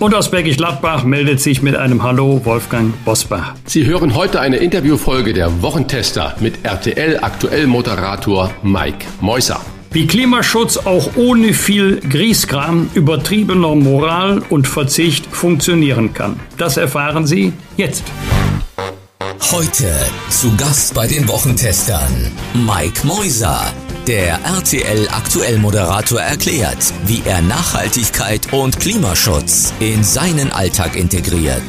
Und aus Bergisch Gladbach meldet sich mit einem Hallo Wolfgang Bosbach. Sie hören heute eine Interviewfolge der Wochentester mit RTL aktuell Moderator Mike Meusser. Wie Klimaschutz auch ohne viel Grieskram, übertriebener Moral und Verzicht funktionieren kann. Das erfahren Sie jetzt. Heute zu Gast bei den Wochentestern Mike Meuser. Der RTL Aktuell Moderator erklärt, wie er Nachhaltigkeit und Klimaschutz in seinen Alltag integriert.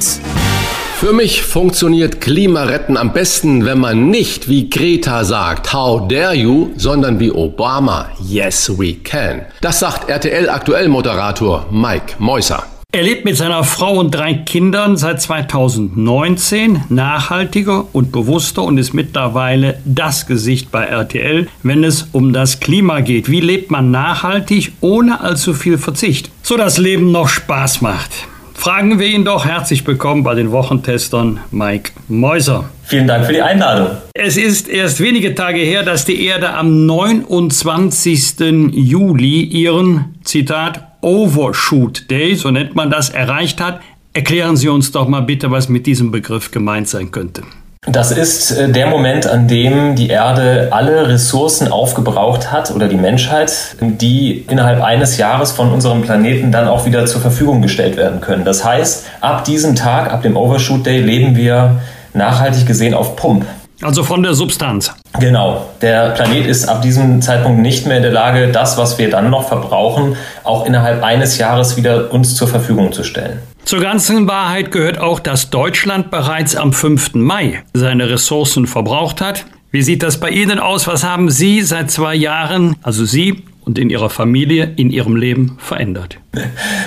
Für mich funktioniert Klimaretten am besten, wenn man nicht wie Greta sagt, how dare you, sondern wie Obama, yes we can. Das sagt RTL Aktuell Moderator Mike Meusser. Er lebt mit seiner Frau und drei Kindern seit 2019 nachhaltiger und bewusster und ist mittlerweile das Gesicht bei RTL, wenn es um das Klima geht. Wie lebt man nachhaltig ohne allzu viel Verzicht, so das Leben noch Spaß macht? Fragen wir ihn doch herzlich willkommen bei den Wochentestern Mike Mäuser. Vielen Dank für die Einladung. Es ist erst wenige Tage her, dass die Erde am 29. Juli ihren, Zitat, Overshoot Day, so nennt man das, erreicht hat. Erklären Sie uns doch mal bitte, was mit diesem Begriff gemeint sein könnte. Das ist äh, der Moment, an dem die Erde alle Ressourcen aufgebraucht hat oder die Menschheit, die innerhalb eines Jahres von unserem Planeten dann auch wieder zur Verfügung gestellt werden können. Das heißt, ab diesem Tag, ab dem Overshoot Day, leben wir nachhaltig gesehen auf Pump. Also von der Substanz. Genau. Der Planet ist ab diesem Zeitpunkt nicht mehr in der Lage, das, was wir dann noch verbrauchen, auch innerhalb eines Jahres wieder uns zur Verfügung zu stellen. Zur ganzen Wahrheit gehört auch, dass Deutschland bereits am 5. Mai seine Ressourcen verbraucht hat. Wie sieht das bei Ihnen aus? Was haben Sie seit zwei Jahren, also Sie und in Ihrer Familie, in Ihrem Leben verändert?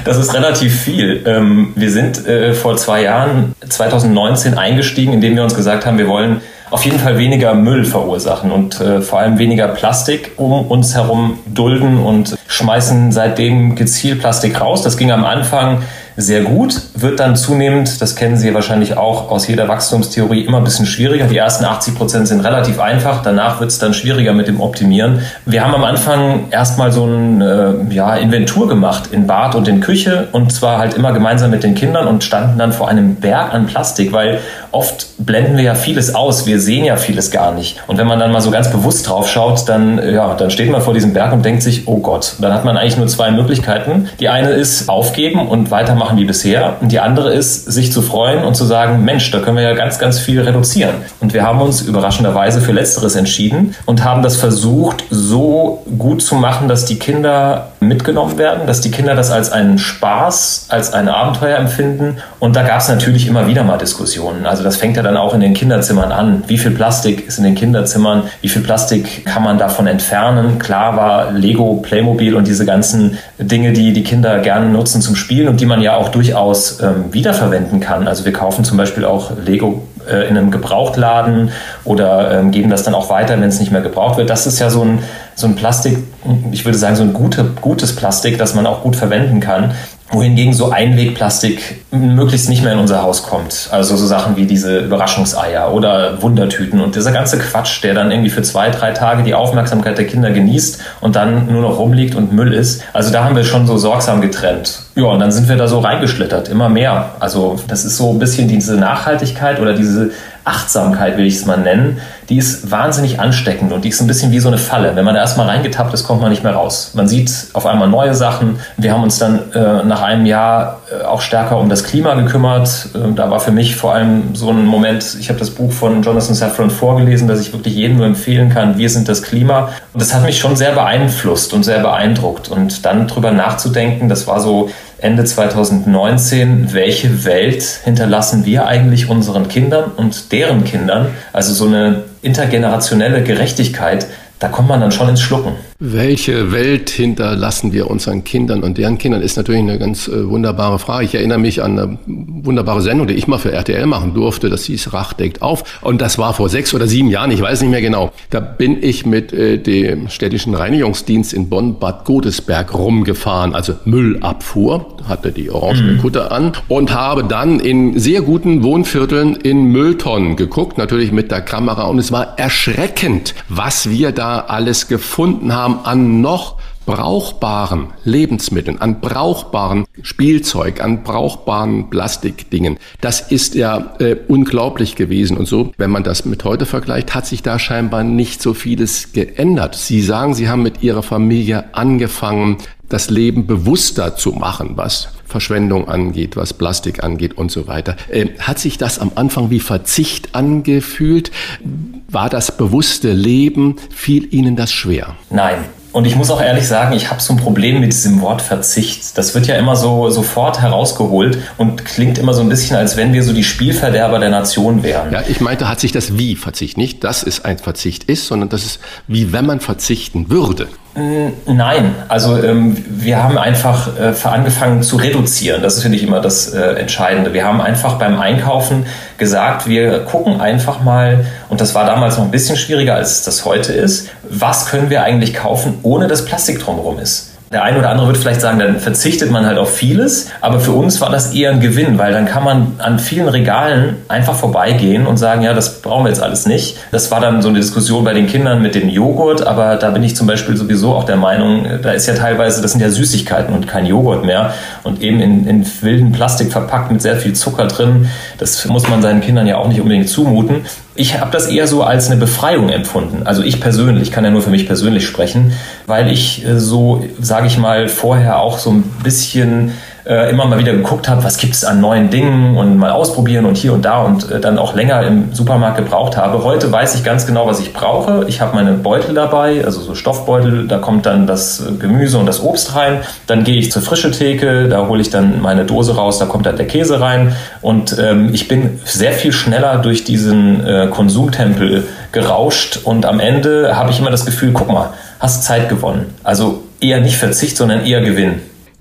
Das ist relativ viel. Ähm, wir sind äh, vor zwei Jahren, 2019, eingestiegen, indem wir uns gesagt haben, wir wollen auf jeden Fall weniger Müll verursachen und äh, vor allem weniger Plastik um uns herum dulden und schmeißen seitdem gezielt Plastik raus. Das ging am Anfang sehr gut, wird dann zunehmend, das kennen Sie wahrscheinlich auch aus jeder Wachstumstheorie, immer ein bisschen schwieriger. Die ersten 80 Prozent sind relativ einfach, danach wird es dann schwieriger mit dem Optimieren. Wir haben am Anfang erstmal so eine äh, ja, Inventur gemacht in Bad und in Küche und zwar halt immer gemeinsam mit den Kindern und standen dann vor einem Berg an Plastik, weil oft blenden wir ja vieles aus, wir sehen ja vieles gar nicht. Und wenn man dann mal so ganz bewusst drauf schaut, dann, ja, dann steht man vor diesem Berg und denkt sich, oh Gott, dann hat man eigentlich nur zwei Möglichkeiten. Die eine ist aufgeben und weitermachen machen wie bisher. Und die andere ist, sich zu freuen und zu sagen, Mensch, da können wir ja ganz, ganz viel reduzieren. Und wir haben uns überraschenderweise für Letzteres entschieden und haben das versucht, so gut zu machen, dass die Kinder mitgenommen werden, dass die Kinder das als einen Spaß, als ein Abenteuer empfinden. Und da gab es natürlich immer wieder mal Diskussionen. Also das fängt ja dann auch in den Kinderzimmern an. Wie viel Plastik ist in den Kinderzimmern? Wie viel Plastik kann man davon entfernen? Klar war Lego, Playmobil und diese ganzen Dinge, die die Kinder gerne nutzen zum Spielen und die man ja auch durchaus ähm, wiederverwenden kann. Also wir kaufen zum Beispiel auch Lego äh, in einem Gebrauchtladen oder ähm, geben das dann auch weiter, wenn es nicht mehr gebraucht wird. Das ist ja so ein, so ein Plastik, ich würde sagen, so ein gute, gutes Plastik, das man auch gut verwenden kann wohingegen so Einwegplastik möglichst nicht mehr in unser Haus kommt. Also so Sachen wie diese Überraschungseier oder Wundertüten und dieser ganze Quatsch, der dann irgendwie für zwei, drei Tage die Aufmerksamkeit der Kinder genießt und dann nur noch rumliegt und Müll ist. Also da haben wir schon so sorgsam getrennt. Ja, und dann sind wir da so reingeschlittert, immer mehr. Also das ist so ein bisschen diese Nachhaltigkeit oder diese Achtsamkeit, will ich es mal nennen, die ist wahnsinnig ansteckend und die ist ein bisschen wie so eine Falle. Wenn man da erstmal reingetappt ist, kommt man nicht mehr raus. Man sieht auf einmal neue Sachen. Wir haben uns dann äh, nach einem Jahr äh, auch stärker um das Klima gekümmert. Äh, da war für mich vor allem so ein Moment, ich habe das Buch von Jonathan Safran vorgelesen, das ich wirklich jedem nur empfehlen kann, Wir sind das Klima. Und das hat mich schon sehr beeinflusst und sehr beeindruckt. Und dann drüber nachzudenken, das war so Ende 2019, welche Welt hinterlassen wir eigentlich unseren Kindern und deren Kindern? Also so eine intergenerationelle Gerechtigkeit, da kommt man dann schon ins Schlucken. Welche Welt hinterlassen wir unseren Kindern und deren Kindern ist natürlich eine ganz äh, wunderbare Frage. Ich erinnere mich an eine wunderbare Sendung, die ich mal für RTL machen durfte. Das hieß Rach deckt auf. Und das war vor sechs oder sieben Jahren, ich weiß nicht mehr genau. Da bin ich mit äh, dem städtischen Reinigungsdienst in Bonn-Bad Godesberg rumgefahren, also Müllabfuhr, hatte die orange mhm. Kutte an und habe dann in sehr guten Wohnvierteln in Mülltonnen geguckt, natürlich mit der Kamera. Und es war erschreckend, was wir da alles gefunden haben an noch brauchbaren Lebensmitteln, an brauchbaren Spielzeug, an brauchbaren Plastikdingen. Das ist ja äh, unglaublich gewesen. Und so, wenn man das mit heute vergleicht, hat sich da scheinbar nicht so vieles geändert. Sie sagen, Sie haben mit Ihrer Familie angefangen, das Leben bewusster zu machen, was Verschwendung angeht, was Plastik angeht und so weiter. Äh, hat sich das am Anfang wie Verzicht angefühlt? War das bewusste Leben, fiel Ihnen das schwer? Nein, und ich muss auch ehrlich sagen, ich habe so ein Problem mit diesem Wort Verzicht. Das wird ja immer so sofort herausgeholt und klingt immer so ein bisschen, als wenn wir so die Spielverderber der Nation wären. Ja, ich meinte, hat sich das wie Verzicht nicht, dass es ein Verzicht ist, sondern das ist wie wenn man verzichten würde. Nein, also ähm, wir haben einfach äh, angefangen zu reduzieren. Das ist, finde ich, immer das äh, Entscheidende. Wir haben einfach beim Einkaufen gesagt, wir gucken einfach mal, und das war damals noch ein bisschen schwieriger, als das heute ist, was können wir eigentlich kaufen, ohne dass Plastik drumherum ist. Der eine oder andere wird vielleicht sagen, dann verzichtet man halt auf vieles, aber für uns war das eher ein Gewinn, weil dann kann man an vielen Regalen einfach vorbeigehen und sagen, ja, das brauchen wir jetzt alles nicht. Das war dann so eine Diskussion bei den Kindern mit dem Joghurt, aber da bin ich zum Beispiel sowieso auch der Meinung, da ist ja teilweise, das sind ja Süßigkeiten und kein Joghurt mehr und eben in, in wilden Plastik verpackt mit sehr viel Zucker drin. Das muss man seinen Kindern ja auch nicht unbedingt zumuten ich habe das eher so als eine Befreiung empfunden. Also ich persönlich, kann ja nur für mich persönlich sprechen, weil ich äh, so, sage ich mal, vorher auch so ein bisschen äh, immer mal wieder geguckt habe, was gibt es an neuen Dingen und mal ausprobieren und hier und da und äh, dann auch länger im Supermarkt gebraucht habe. Heute weiß ich ganz genau, was ich brauche. Ich habe meine Beutel dabei, also so Stoffbeutel, da kommt dann das äh, Gemüse und das Obst rein. Dann gehe ich zur frische Theke, da hole ich dann meine Dose raus, da kommt dann der Käse rein und ähm, ich bin sehr viel schneller durch diesen äh, Konsumtempel gerauscht und am Ende habe ich immer das Gefühl, guck mal, hast Zeit gewonnen. Also eher nicht Verzicht, sondern eher Gewinn.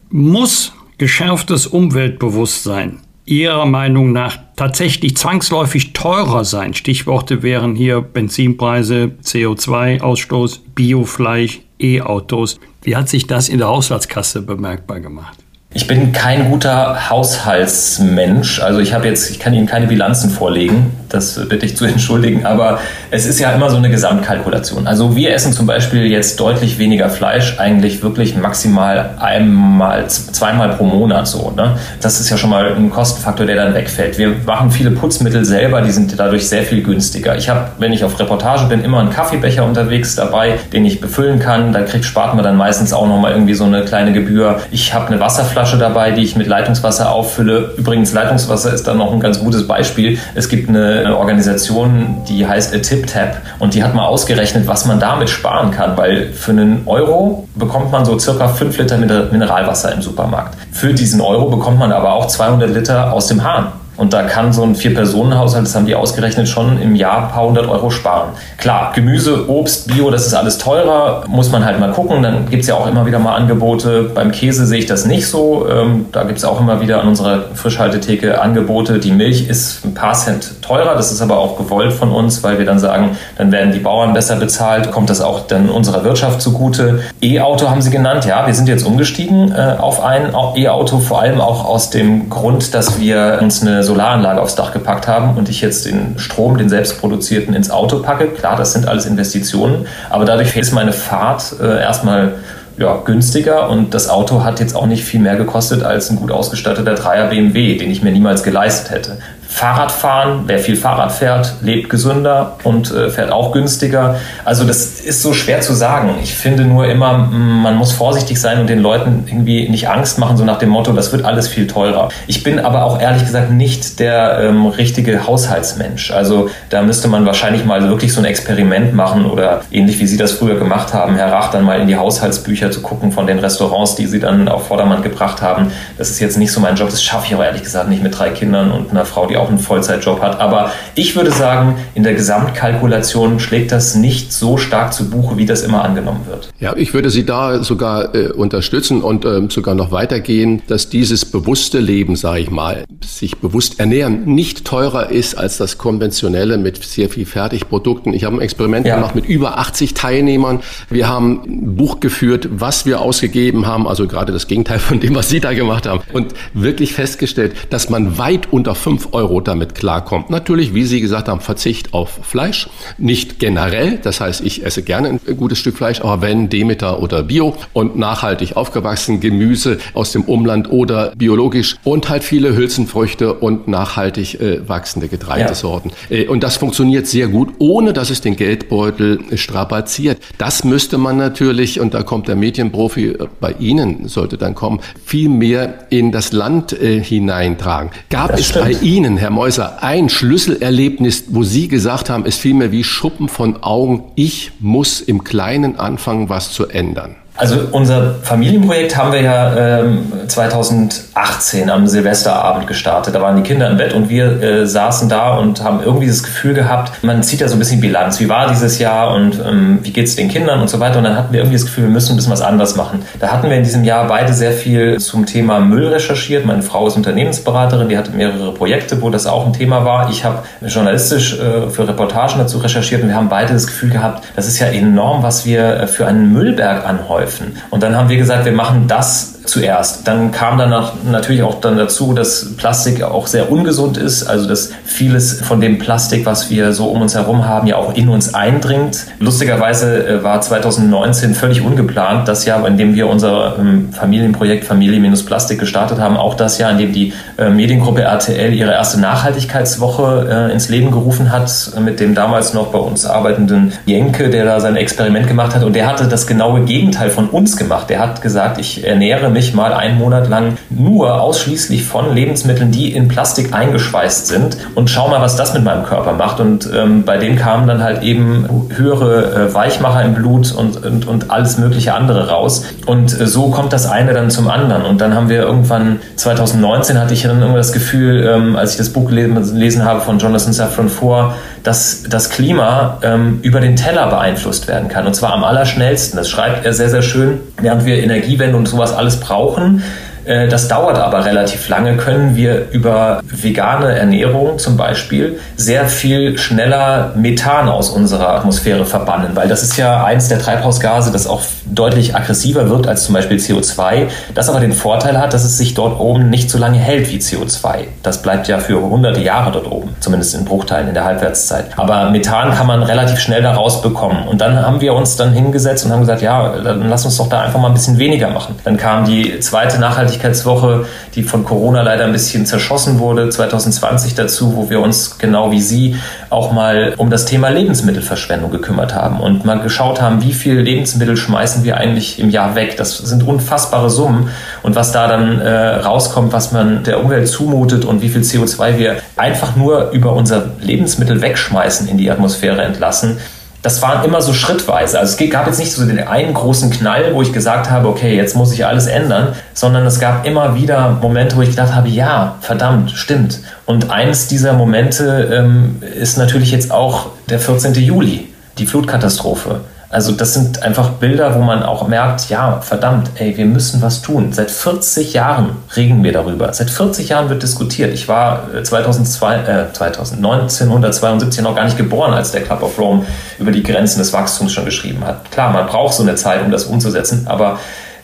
Muss geschärftes Umweltbewusstsein Ihrer Meinung nach tatsächlich zwangsläufig teurer sein? Stichworte wären hier Benzinpreise, CO2-Ausstoß, Biofleisch, E-Autos. Wie hat sich das in der Haushaltskasse bemerkbar gemacht? Ich bin kein guter Haushaltsmensch. Also ich habe jetzt, ich kann Ihnen keine Bilanzen vorlegen, das bitte ich zu entschuldigen, aber es ist ja immer so eine Gesamtkalkulation. Also wir essen zum Beispiel jetzt deutlich weniger Fleisch, eigentlich wirklich maximal einmal, zweimal pro Monat so. Ne? Das ist ja schon mal ein Kostenfaktor, der dann wegfällt. Wir machen viele Putzmittel selber, die sind dadurch sehr viel günstiger. Ich habe, wenn ich auf Reportage bin, immer einen Kaffeebecher unterwegs dabei, den ich befüllen kann. Da kriegt, spart man dann meistens auch nochmal irgendwie so eine kleine Gebühr. Ich habe eine Wasserflasche Flasche dabei, die ich mit Leitungswasser auffülle. Übrigens, Leitungswasser ist dann noch ein ganz gutes Beispiel. Es gibt eine Organisation, die heißt A Tip Tap und die hat mal ausgerechnet, was man damit sparen kann, weil für einen Euro bekommt man so circa 5 Liter Mineralwasser im Supermarkt. Für diesen Euro bekommt man aber auch 200 Liter aus dem Hahn. Und da kann so ein Vier-Personen-Haushalt, das haben die ausgerechnet, schon im Jahr ein paar hundert Euro sparen. Klar, Gemüse, Obst, Bio, das ist alles teurer, muss man halt mal gucken. Dann gibt es ja auch immer wieder mal Angebote. Beim Käse sehe ich das nicht so. Ähm, da gibt es auch immer wieder an unserer Frischhaltetheke Angebote. Die Milch ist ein paar Cent teurer. Das ist aber auch gewollt von uns, weil wir dann sagen, dann werden die Bauern besser bezahlt, kommt das auch dann unserer Wirtschaft zugute. E-Auto haben Sie genannt. Ja, wir sind jetzt umgestiegen äh, auf ein E-Auto, vor allem auch aus dem Grund, dass wir uns eine Solaranlage aufs Dach gepackt haben und ich jetzt den Strom, den selbstproduzierten, ins Auto packe. Klar, das sind alles Investitionen, aber dadurch ist meine Fahrt äh, erstmal ja, günstiger und das Auto hat jetzt auch nicht viel mehr gekostet als ein gut ausgestatteter Dreier BMW, den ich mir niemals geleistet hätte. Fahrradfahren, wer viel Fahrrad fährt, lebt gesünder und äh, fährt auch günstiger. Also das ist so schwer zu sagen. Ich finde nur immer, man muss vorsichtig sein und den Leuten irgendwie nicht Angst machen, so nach dem Motto, das wird alles viel teurer. Ich bin aber auch ehrlich gesagt nicht der ähm, richtige Haushaltsmensch. Also da müsste man wahrscheinlich mal wirklich so ein Experiment machen oder ähnlich wie Sie das früher gemacht haben, Herr Rach, dann mal in die Haushaltsbücher zu gucken von den Restaurants, die Sie dann auf Vordermann gebracht haben. Das ist jetzt nicht so mein Job. Das schaffe ich aber ehrlich gesagt nicht mit drei Kindern und einer Frau, die die auch einen Vollzeitjob hat. Aber ich würde sagen, in der Gesamtkalkulation schlägt das nicht so stark zu Buche, wie das immer angenommen wird. Ja, ich würde Sie da sogar äh, unterstützen und äh, sogar noch weitergehen, dass dieses bewusste Leben, sage ich mal, sich bewusst ernähren, nicht teurer ist als das konventionelle mit sehr viel Fertigprodukten. Ich habe ein Experiment ja. gemacht mit über 80 Teilnehmern. Wir haben ein Buch geführt, was wir ausgegeben haben, also gerade das Gegenteil von dem, was Sie da gemacht haben. Und wirklich festgestellt, dass man weit unter 5 Euro damit klarkommt. Natürlich, wie Sie gesagt haben, Verzicht auf Fleisch. Nicht generell, das heißt, ich esse gerne ein gutes Stück Fleisch, aber wenn Demeter oder Bio und nachhaltig aufgewachsen, Gemüse aus dem Umland oder biologisch und halt viele Hülsenfrüchte und nachhaltig äh, wachsende Getreidesorten. Ja. Äh, und das funktioniert sehr gut, ohne dass es den Geldbeutel strapaziert. Das müsste man natürlich, und da kommt der Medienprofi äh, bei Ihnen, sollte dann kommen, viel mehr in das Land äh, hineintragen. Gab das es stimmt. bei Ihnen, Herr Meuser, ein Schlüsselerlebnis, wo Sie gesagt haben, es fiel mir wie Schuppen von Augen, ich muss im Kleinen anfangen, was zu ändern? Also unser Familienprojekt haben wir ja ähm, 2018 am Silvesterabend gestartet. Da waren die Kinder im Bett und wir äh, saßen da und haben irgendwie das Gefühl gehabt, man zieht ja so ein bisschen Bilanz. Wie war dieses Jahr und ähm, wie geht's den Kindern und so weiter. Und dann hatten wir irgendwie das Gefühl, wir müssen ein bisschen was anderes machen. Da hatten wir in diesem Jahr beide sehr viel zum Thema Müll recherchiert. Meine Frau ist Unternehmensberaterin, die hatte mehrere Projekte, wo das auch ein Thema war. Ich habe journalistisch äh, für Reportagen dazu recherchiert und wir haben beide das Gefühl gehabt, das ist ja enorm, was wir äh, für einen Müllberg anhäufen häufen. Und dann haben wir gesagt, wir machen das zuerst. Dann kam dann natürlich auch dann dazu, dass Plastik auch sehr ungesund ist, also dass vieles von dem Plastik, was wir so um uns herum haben, ja auch in uns eindringt. Lustigerweise äh, war 2019 völlig ungeplant das Jahr, in dem wir unser ähm, Familienprojekt Familie-Plastik gestartet haben, auch das Jahr, in dem die äh, Mediengruppe RTL ihre erste Nachhaltigkeitswoche äh, ins Leben gerufen hat, mit dem damals noch bei uns arbeitenden Jenke, der da sein Experiment gemacht hat. Und der hatte das genaue Gegenteil von uns gemacht. Der hat gesagt, ich ernähre mich mal einen Monat lang nur ausschließlich von Lebensmitteln, die in Plastik eingeschweißt sind und schau mal, was das mit meinem Körper macht. Und ähm, bei dem kamen dann halt eben höhere äh, Weichmacher im Blut und, und, und alles mögliche andere raus. Und äh, so kommt das eine dann zum anderen. Und dann haben wir irgendwann 2019 hatte ich dann irgendwann das Gefühl, ähm, als ich das Buch gelesen habe von Jonathan Safran Foer, dass das Klima ähm, über den Teller beeinflusst werden kann. Und zwar am allerschnellsten. Das schreibt er sehr, sehr schön. Während wir Energiewende und sowas alles brauchen, das dauert aber relativ lange, können wir über vegane Ernährung zum Beispiel sehr viel schneller Methan aus unserer Atmosphäre verbannen, weil das ist ja eins der Treibhausgase, das auch deutlich aggressiver wirkt als zum Beispiel CO2, das aber den Vorteil hat, dass es sich dort oben nicht so lange hält wie CO2. Das bleibt ja für hunderte Jahre dort oben, zumindest in Bruchteilen in der Halbwertszeit. Aber Methan kann man relativ schnell da rausbekommen. Und dann haben wir uns dann hingesetzt und haben gesagt, ja, dann lass uns doch da einfach mal ein bisschen weniger machen. Dann kam die zweite Nachhaltigkeit Nachhaltigkeitswoche, die von Corona leider ein bisschen zerschossen wurde, 2020 dazu, wo wir uns genau wie Sie auch mal um das Thema Lebensmittelverschwendung gekümmert haben und mal geschaut haben, wie viel Lebensmittel schmeißen wir eigentlich im Jahr weg. Das sind unfassbare Summen und was da dann äh, rauskommt, was man der Umwelt zumutet und wie viel CO2 wir einfach nur über unser Lebensmittel wegschmeißen in die Atmosphäre entlassen das waren immer so schrittweise. Also es gab jetzt nicht so den einen großen Knall, wo ich gesagt habe, okay, jetzt muss ich alles ändern, sondern es gab immer wieder Momente, wo ich gedacht habe, ja, verdammt, stimmt. Und eines dieser Momente ähm, ist natürlich jetzt auch der 14. Juli, die Flutkatastrophe. Also das sind einfach Bilder, wo man auch merkt, ja, verdammt, ey, wir müssen was tun. Seit 40 Jahren reden wir darüber. Seit 40 Jahren wird diskutiert. Ich war 2002, äh, 1972 noch gar nicht geboren, als der Club of Rome über die Grenzen des Wachstums schon geschrieben hat. Klar, man braucht so eine Zeit, um das umzusetzen, aber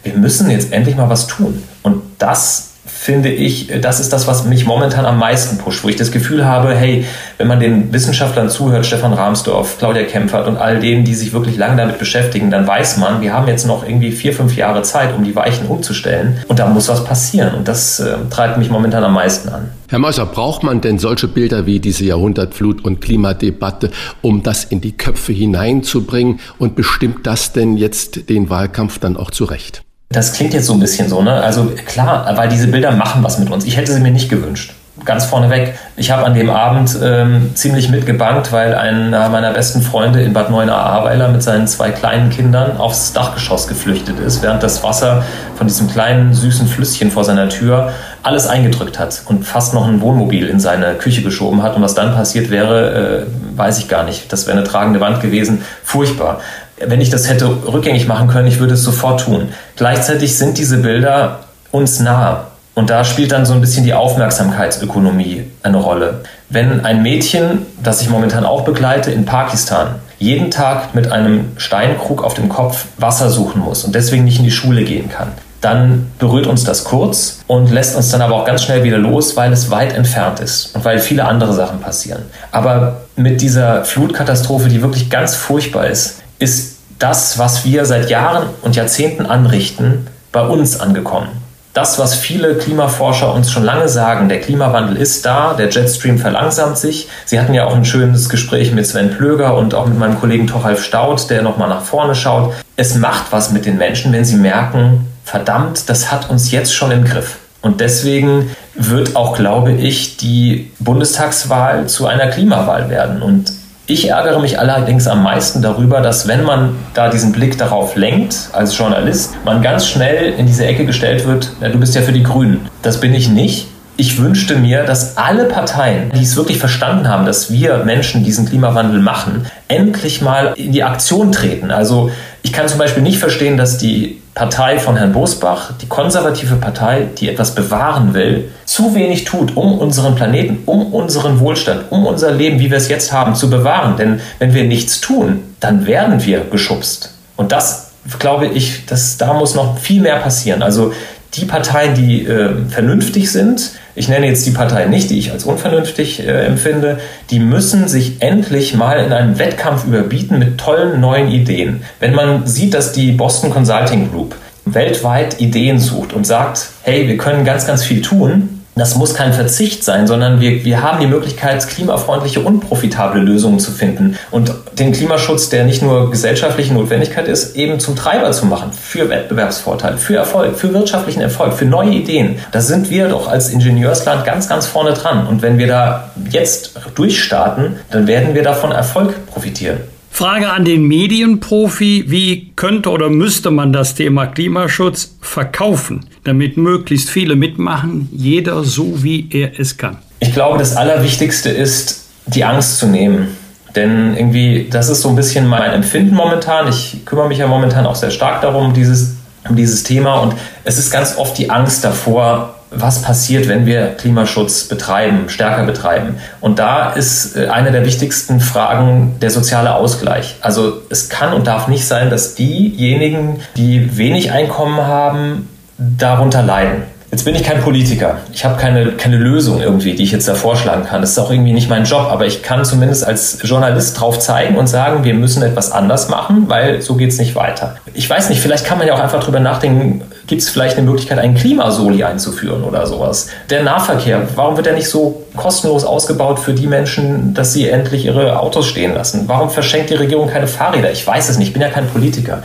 wir müssen jetzt endlich mal was tun. Und das finde ich, das ist das, was mich momentan am meisten pusht, wo ich das Gefühl habe, hey, wenn man den Wissenschaftlern zuhört, Stefan Rahmsdorf, Claudia Kempfert und all denen, die sich wirklich lange damit beschäftigen, dann weiß man, wir haben jetzt noch irgendwie vier, fünf Jahre Zeit, um die Weichen umzustellen und da muss was passieren und das äh, treibt mich momentan am meisten an. Herr Meuser, braucht man denn solche Bilder wie diese Jahrhundertflut- und Klimadebatte, um das in die Köpfe hineinzubringen und bestimmt das denn jetzt den Wahlkampf dann auch zurecht? Das klingt jetzt so ein bisschen so, ne? Also klar, weil diese Bilder machen was mit uns. Ich hätte sie mir nicht gewünscht. ganz vorneweg. Ich habe an dem Abend ähm, ziemlich mitgebankt, weil einer meiner besten Freunde in Bad Neuenahr-Ahrweiler mit seinen zwei kleinen Kindern aufs Dachgeschoss geflüchtet ist, während das Wasser von diesem kleinen süßen Flüsschen vor seiner Tür alles eingedrückt hat und fast noch ein Wohnmobil in seine Küche geschoben hat. Und was dann passiert wäre, äh, weiß ich gar nicht. Das wäre eine tragende Wand gewesen. Furchtbar. Wenn ich das hätte rückgängig machen können, ich würde es sofort tun. Gleichzeitig sind diese Bilder uns nah. Und da spielt dann so ein bisschen die Aufmerksamkeitsökonomie eine Rolle. Wenn ein Mädchen, das ich momentan auch begleite, in Pakistan jeden Tag mit einem Steinkrug auf dem Kopf Wasser suchen muss und deswegen nicht in die Schule gehen kann, dann berührt uns das kurz und lässt uns dann aber auch ganz schnell wieder los, weil es weit entfernt ist und weil viele andere Sachen passieren. Aber mit dieser Flutkatastrophe, die wirklich ganz furchtbar ist, ist das, was wir seit Jahren und Jahrzehnten anrichten, bei uns angekommen das, was viele Klimaforscher uns schon lange sagen, der Klimawandel ist da, der Jetstream verlangsamt sich. Sie hatten ja auch ein schönes Gespräch mit Sven Plöger und auch mit meinem Kollegen Toralf Staud, der nochmal nach vorne schaut. Es macht was mit den Menschen, wenn sie merken, verdammt, das hat uns jetzt schon im Griff. Und deswegen wird auch, glaube ich, die Bundestagswahl zu einer Klimawahl werden. Und ich ärgere mich allerdings am meisten darüber, dass wenn man da diesen Blick darauf lenkt, als Journalist, man ganz schnell in diese Ecke gestellt wird, ja, du bist ja für die Grünen. Das bin ich nicht. Ich wünschte mir, dass alle Parteien, die es wirklich verstanden haben, dass wir Menschen diesen Klimawandel machen, endlich mal in die Aktion treten. Also ich kann zum Beispiel nicht verstehen, dass die Partei von Herrn Bosbach, die konservative Partei, die etwas bewahren will, zu wenig tut, um unseren Planeten, um unseren Wohlstand, um unser Leben, wie wir es jetzt haben, zu bewahren. Denn wenn wir nichts tun, dann werden wir geschubst. Und das glaube ich, dass da muss noch viel mehr passieren. Also die Parteien, die äh, vernünftig sind, ich nenne jetzt die Parteien nicht, die ich als unvernünftig äh, empfinde, die müssen sich endlich mal in einem Wettkampf überbieten mit tollen neuen Ideen. Wenn man sieht, dass die Boston Consulting Group weltweit Ideen sucht und sagt, hey, wir können ganz, ganz viel tun, das muss kein Verzicht sein, sondern wir, wir haben die Möglichkeit, klimafreundliche und profitable Lösungen zu finden und den Klimaschutz, der nicht nur gesellschaftliche Notwendigkeit ist, eben zum Treiber zu machen für Wettbewerbsvorteil, für Erfolg, für wirtschaftlichen Erfolg, für neue Ideen. Da sind wir doch als Ingenieursland ganz, ganz vorne dran. Und wenn wir da jetzt durchstarten, dann werden wir davon Erfolg profitieren. Frage an den Medienprofi, wie könnte oder müsste man das Thema Klimaschutz verkaufen, damit möglichst viele mitmachen, jeder so wie er es kann? Ich glaube, das Allerwichtigste ist, die Angst zu nehmen. Denn irgendwie, das ist so ein bisschen mein Empfinden momentan. Ich kümmere mich ja momentan auch sehr stark darum, dieses, um dieses Thema. Und es ist ganz oft die Angst davor, was passiert, wenn wir Klimaschutz betreiben, stärker betreiben. Und da ist äh, eine der wichtigsten Fragen der soziale Ausgleich. Also es kann und darf nicht sein, dass diejenigen, die wenig Einkommen haben, darunter leiden. Jetzt bin ich kein Politiker. Ich habe keine, keine Lösung irgendwie, die ich jetzt da vorschlagen kann. Das ist auch irgendwie nicht mein Job, aber ich kann zumindest als Journalist drauf zeigen und sagen, wir müssen etwas anders machen, weil so geht es nicht weiter. Ich weiß nicht, vielleicht kann man ja auch einfach drüber nachdenken, gibt es vielleicht eine Möglichkeit, einen Klimasoli einzuführen oder sowas. Der Nahverkehr, warum wird der nicht so kostenlos ausgebaut für die Menschen, dass sie endlich ihre Autos stehen lassen? Warum verschenkt die Regierung keine Fahrräder? Ich weiß es nicht, ich bin ja kein Politiker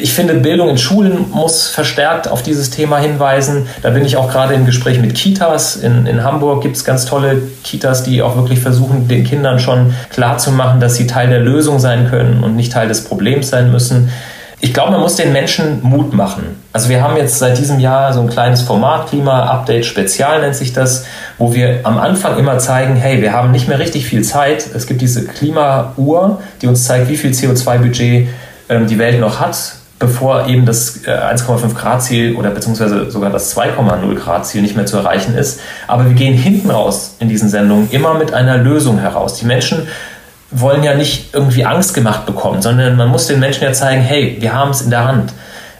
ich finde, Bildung in Schulen muss verstärkt auf dieses Thema hinweisen. Da bin ich auch gerade im Gespräch mit Kitas. In, in Hamburg gibt es ganz tolle Kitas, die auch wirklich versuchen, den Kindern schon klarzumachen, dass sie Teil der Lösung sein können und nicht Teil des Problems sein müssen. Ich glaube, man muss den Menschen Mut machen. Also wir haben jetzt seit diesem Jahr so ein kleines Format, Klima-Update Spezial nennt sich das, wo wir am Anfang immer zeigen, hey, wir haben nicht mehr richtig viel Zeit. Es gibt diese Klimauhr, die uns zeigt, wie viel CO2-Budget ähm, die Welt noch hat bevor eben das 1,5 äh, Grad Ziel oder beziehungsweise sogar das 2,0 Grad Ziel nicht mehr zu erreichen ist. Aber wir gehen hinten raus in diesen Sendungen immer mit einer Lösung heraus. Die Menschen wollen ja nicht irgendwie Angst gemacht bekommen, sondern man muss den Menschen ja zeigen, hey, wir haben es in der Hand.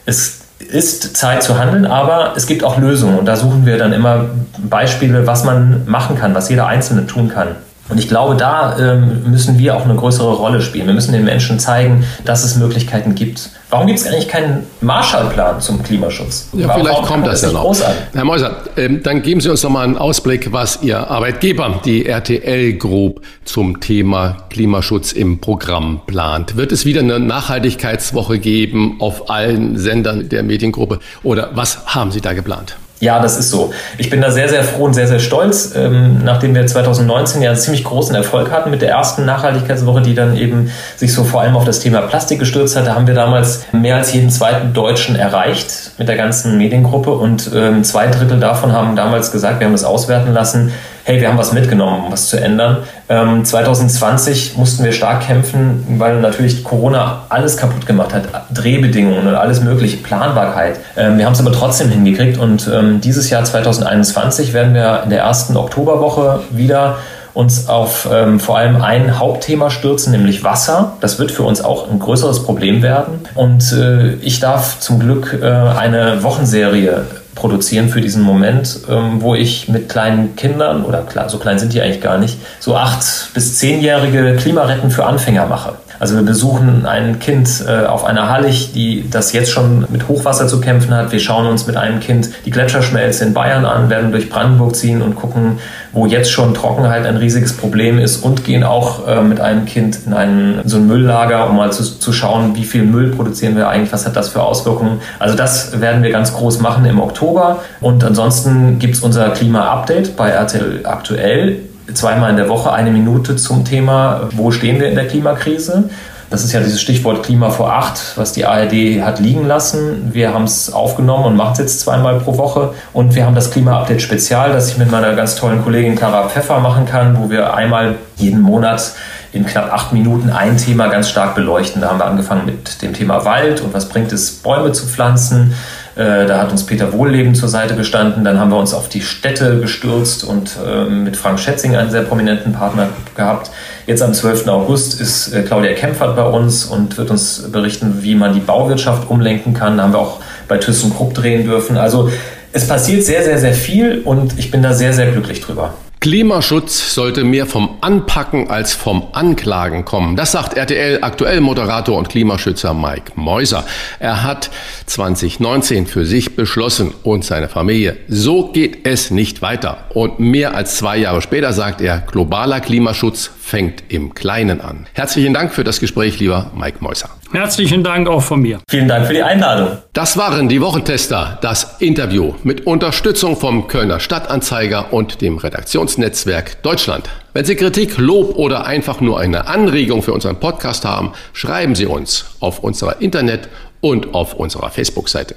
Es ist Zeit zu handeln, aber es gibt auch Lösungen und da suchen wir dann immer Beispiele, was man machen kann, was jeder Einzelne tun kann. Und ich glaube, da ähm, müssen wir auch eine größere Rolle spielen. Wir müssen den Menschen zeigen, dass es Möglichkeiten gibt. Warum gibt es eigentlich keinen Marshallplan zum Klimaschutz? Ja, warum, vielleicht kommt das, das ja noch. Herr Meuser, ähm, dann geben Sie uns doch mal einen Ausblick, was Ihr Arbeitgeber, die RTL Group, zum Thema Klimaschutz im Programm plant. Wird es wieder eine Nachhaltigkeitswoche geben auf allen Sendern der Mediengruppe oder was haben Sie da geplant? Ja, das ist so. Ich bin da sehr, sehr froh und sehr, sehr stolz, ähm, nachdem wir 2019 ja einen ziemlich großen Erfolg hatten mit der ersten Nachhaltigkeitswoche, die dann eben sich so vor allem auf das Thema Plastik gestürzt hat. Da haben wir damals mehr als jeden zweiten Deutschen erreicht mit der ganzen Mediengruppe und ähm, zwei Drittel davon haben damals gesagt, wir haben das auswerten lassen, hey, wir haben was mitgenommen, um was zu ändern. Ähm, 2020 mussten wir stark kämpfen, weil natürlich Corona alles kaputt gemacht hat. Drehbedingungen und alles mögliche, Planbarkeit. Ähm, wir haben es aber trotzdem hingekriegt und ähm, dieses Jahr 2021 werden wir in der ersten Oktoberwoche wieder uns auf ähm, vor allem ein Hauptthema stürzen, nämlich Wasser. Das wird für uns auch ein größeres Problem werden. Und äh, ich darf zum Glück äh, eine Wochenserie produzieren für diesen Moment, ähm, wo ich mit kleinen Kindern, oder klar, so klein sind die eigentlich gar nicht, so acht- bis zehnjährige Klimaretten für Anfänger mache. Also wir besuchen ein Kind äh, auf einer Hallig, die das jetzt schon mit Hochwasser zu kämpfen hat. Wir schauen uns mit einem Kind die Gletscherschmelze in Bayern an, werden durch Brandenburg ziehen und gucken, wo jetzt schon Trockenheit ein riesiges Problem ist und gehen auch äh, mit einem Kind in einen, so ein Mülllager, um mal zu, zu schauen, wie viel Müll produzieren wir eigentlich, was hat das für Auswirkungen. Also das werden wir ganz groß machen im Oktober. Und ansonsten gibt es unser Klima-Update bei RTL aktuell zweimal in der Woche eine Minute zum Thema, wo stehen wir in der Klimakrise. Das ist ja dieses Stichwort Klima vor acht, was die ARD hat liegen lassen. Wir haben es aufgenommen und machen es jetzt zweimal pro Woche. Und wir haben das Klima-Update Spezial, das ich mit meiner ganz tollen Kollegin Clara Pfeffer machen kann, wo wir einmal jeden Monat in knapp acht Minuten ein Thema ganz stark beleuchten. Da haben wir angefangen mit dem Thema Wald und was bringt es, Bäume zu pflanzen. Äh, da hat uns Peter Wohlleben zur Seite gestanden. Dann haben wir uns auf die Städte gestürzt und ähm, mit Frank Schätzing einen sehr prominenten Partner gehabt. Jetzt am 12. August ist äh, Claudia Kempfert bei uns und wird uns berichten, wie man die Bauwirtschaft umlenken kann. Da haben wir auch bei ThyssenKrupp drehen dürfen. Also es passiert sehr, sehr, sehr viel und ich bin da sehr, sehr glücklich drüber. Klimaschutz sollte mehr vom Anpacken als vom Anklagen kommen. Das sagt RTL aktuell Moderator und Klimaschützer Mike Meuser. Er hat 2019 für sich beschlossen und seine Familie, so geht es nicht weiter. Und mehr als zwei Jahre später sagt er, globaler Klimaschutz fängt im Kleinen an. Herzlichen Dank für das Gespräch, lieber Mike Meuser. Herzlichen Dank auch von mir. Vielen Dank für die Einladung. Das waren die Wochentester, das Interview mit Unterstützung vom Kölner Stadtanzeiger und dem Redaktionsnetzwerk Deutschland. Wenn Sie Kritik, Lob oder einfach nur eine Anregung für unseren Podcast haben, schreiben Sie uns auf unserer Internet- und auf unserer Facebook-Seite.